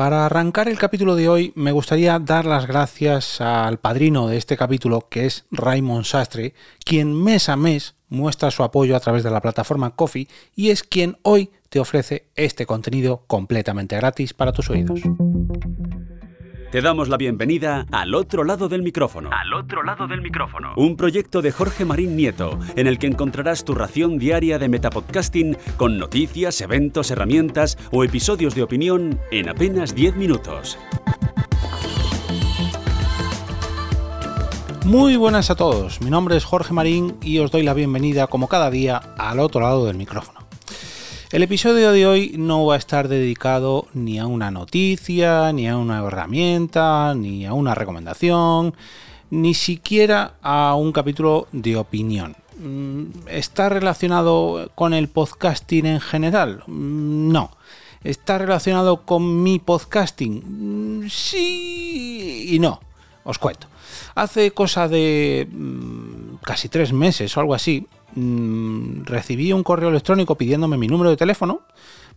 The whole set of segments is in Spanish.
Para arrancar el capítulo de hoy me gustaría dar las gracias al padrino de este capítulo, que es Raymond Sastre, quien mes a mes muestra su apoyo a través de la plataforma Coffee y es quien hoy te ofrece este contenido completamente gratis para tus oídos. Te damos la bienvenida al otro lado del micrófono. Al otro lado del micrófono. Un proyecto de Jorge Marín Nieto, en el que encontrarás tu ración diaria de metapodcasting con noticias, eventos, herramientas o episodios de opinión en apenas 10 minutos. Muy buenas a todos, mi nombre es Jorge Marín y os doy la bienvenida como cada día al otro lado del micrófono. El episodio de hoy no va a estar dedicado ni a una noticia, ni a una herramienta, ni a una recomendación, ni siquiera a un capítulo de opinión. Mm, ¿Está relacionado con el podcasting en general? Mm, no. ¿Está relacionado con mi podcasting? Mm, sí y no. Os cuento. Hace cosa de casi tres meses o algo así, Mm, recibí un correo electrónico pidiéndome mi número de teléfono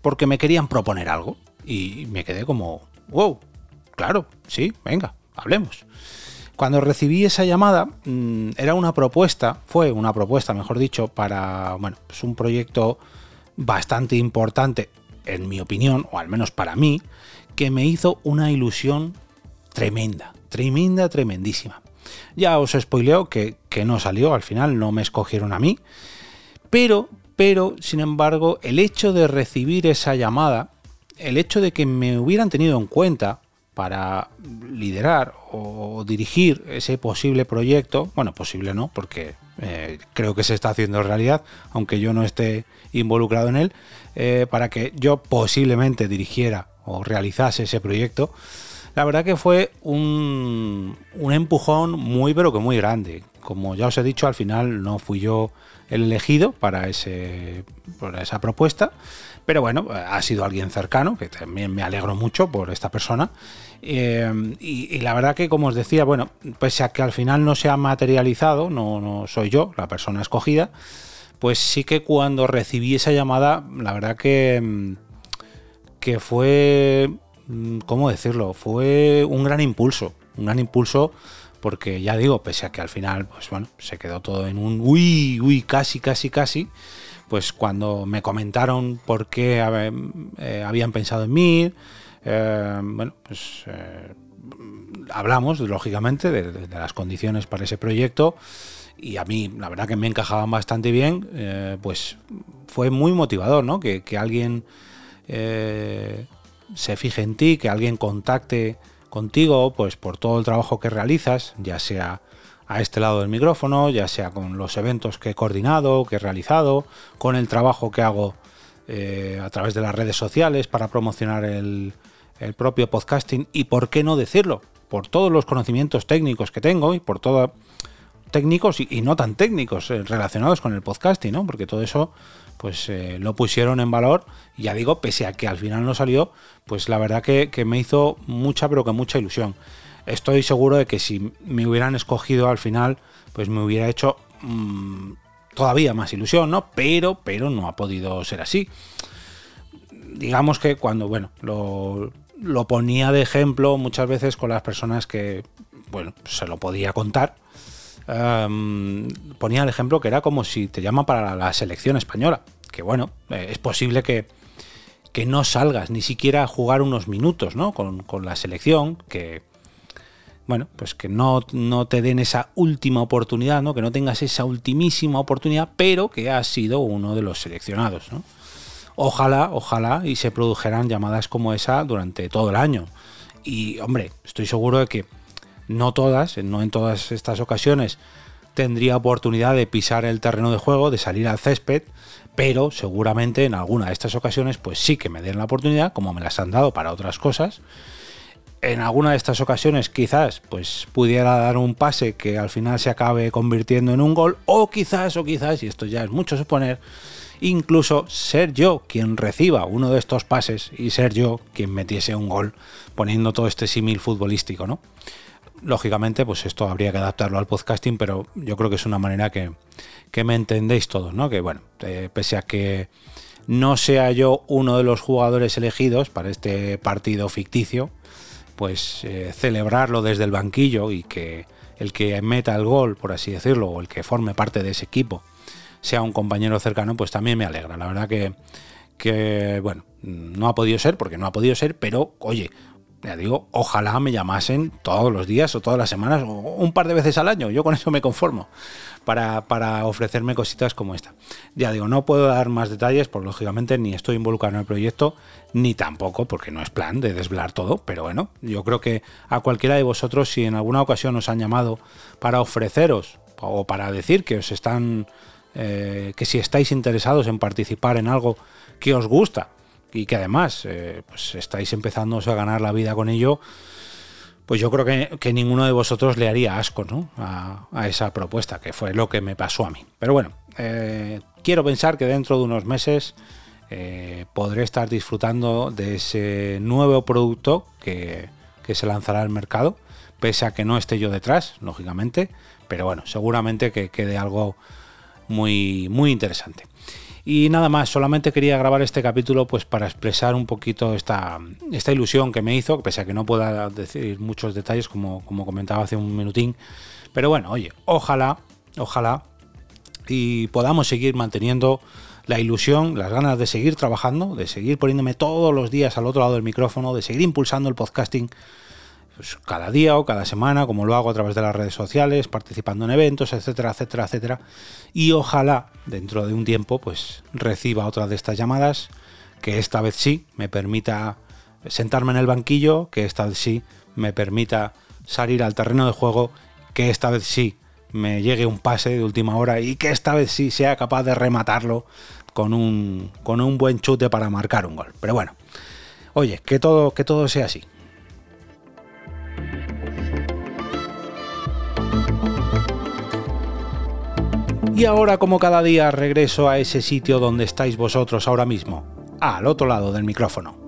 porque me querían proponer algo. Y me quedé como, wow, claro, sí, venga, hablemos. Cuando recibí esa llamada, mm, era una propuesta, fue una propuesta, mejor dicho, para, bueno, pues un proyecto bastante importante, en mi opinión, o al menos para mí, que me hizo una ilusión tremenda, tremenda, tremendísima. Ya os spoileo que, que no salió, al final no me escogieron a mí. Pero, pero, sin embargo, el hecho de recibir esa llamada, el hecho de que me hubieran tenido en cuenta para liderar o dirigir ese posible proyecto, bueno, posible no, porque eh, creo que se está haciendo realidad, aunque yo no esté involucrado en él, eh, para que yo posiblemente dirigiera o realizase ese proyecto, la verdad que fue un, empujón muy pero que muy grande. Como ya os he dicho, al final no fui yo el elegido para, ese, esa propuesta, pero bueno, ha sido alguien cercano, que también me alegro mucho por esta persona. Eh, y, la verdad que, como os decía, bueno, pese a que al final no se ha materializado, no, no soy yo la persona escogida, pues sí que cuando recibí esa llamada, la verdad que, que fue ¿cómo decirlo? Fue un gran impulso, un gran impulso porque ya digo, pese a que al final, pues bueno, se quedó todo en un uy, uy, casi, casi, casi, pues cuando me comentaron por qué eh, habían pensado en mí, eh, bueno, pues eh, hablamos, lógicamente, de, las condiciones para ese proyecto y a mí, la verdad que me encajaban bastante bien, pues fue muy motivador, ¿no? Que alguien se fije en ti, que alguien contacte contigo, pues por todo el trabajo que realizas, ya sea a este lado del micrófono, ya sea con los eventos que he coordinado, que he realizado, con el trabajo que hago eh, a través de las redes sociales para promocionar el, propio podcasting y por qué no decirlo, por todos los conocimientos técnicos que tengo y por todo técnicos y, no tan técnicos eh, relacionados con el podcasting, ¿no? Porque todo eso pues eh, lo pusieron en valor y ya digo, pese a que al final no salió, pues la verdad que, me hizo mucha pero que mucha ilusión. Estoy seguro de que si me hubieran escogido al final, pues me hubiera hecho mm, todavía más ilusión, ¿no? Pero, pero no ha podido ser así. Digamos que cuando, bueno, lo, lo ponía de ejemplo muchas veces con las personas que, bueno, se lo podía contar, ponía el ejemplo que era como si te llaman para la selección española. Que bueno, eh, es posible que, que, no salgas ni siquiera a jugar unos minutos ¿no? con, la selección, que bueno, pues que no, no, te den esa última oportunidad, ¿no? que no tengas esa ultimísima oportunidad, pero que has sido uno de los seleccionados. Ojalá, ojalá y se produjeran llamadas como esa durante todo el año. Y hombre, estoy seguro de que no todas, no en todas estas ocasiones tendría oportunidad de pisar el terreno de juego, de salir al césped, pero seguramente en alguna de estas ocasiones pues sí que me den la oportunidad, como me las han dado para otras cosas. En alguna de estas ocasiones quizás pues pudiera dar un pase que al final se acabe convirtiendo en un gol o quizás o quizás, y esto ya es mucho suponer, incluso ser yo quien reciba uno de estos pases y ser yo quien metiese un gol poniendo todo este símil futbolístico, ¿no? Lógicamente, pues esto habría que adaptarlo al podcasting, pero yo creo que es una manera que, me entendéis todos, ¿no? Que bueno, eh, pese a que no sea yo uno de los jugadores elegidos para este partido ficticio, pues eh, celebrarlo desde el banquillo y que el que meta el gol, por así decirlo, o el que forme parte de ese equipo, sea un compañero cercano, pues también me alegra. La verdad que, que bueno, no ha podido ser, porque no ha podido ser, pero oye, ya digo, ojalá me llamasen todos los días o todas las semanas o un par de veces al año. Yo con eso me conformo para, para, ofrecerme cositas como esta. Ya digo, no puedo dar más detalles, porque lógicamente ni estoy involucrado en el proyecto, ni tampoco, porque no es plan de desvelar todo. Pero bueno, yo creo que a cualquiera de vosotros, si en alguna ocasión os han llamado para ofreceros o para decir que os están. Eh, que si estáis interesados en participar en algo que os gusta, y que además eh, pues estáis empezando a ganar la vida con ello, pues yo creo que, ninguno de vosotros le haría asco ¿no? a, esa propuesta, que fue lo que me pasó a mí. Pero bueno, eh, quiero pensar que dentro de unos meses eh, podré estar disfrutando de ese nuevo producto que, que se lanzará al mercado, pese a que no esté yo detrás, lógicamente, pero bueno, seguramente que quede algo muy, muy interesante. Y nada más, solamente quería grabar este capítulo pues para expresar un poquito esta, esta ilusión que me hizo, pese a que no pueda decir muchos detalles como, como comentaba hace un minutín. Pero bueno, oye, ojalá, ojalá y podamos seguir manteniendo la ilusión, las ganas de seguir trabajando, de seguir poniéndome todos los días al otro lado del micrófono, de seguir impulsando el podcasting pues, cada día o cada semana, como lo hago a través de las redes sociales, participando en eventos, etcétera, etcétera, etcétera. Y ojalá dentro de un tiempo pues reciba otra de estas llamadas, que esta vez sí me permita sentarme en el banquillo, que esta vez sí me permita salir al terreno de juego, que esta vez sí me llegue un pase de última hora y que esta vez sí sea capaz de rematarlo con un, con un buen chute para marcar un gol. Pero bueno, oye, que todo, que todo sea así. Y ahora, como cada día, regreso a ese sitio donde estáis vosotros ahora mismo, al otro lado del micrófono.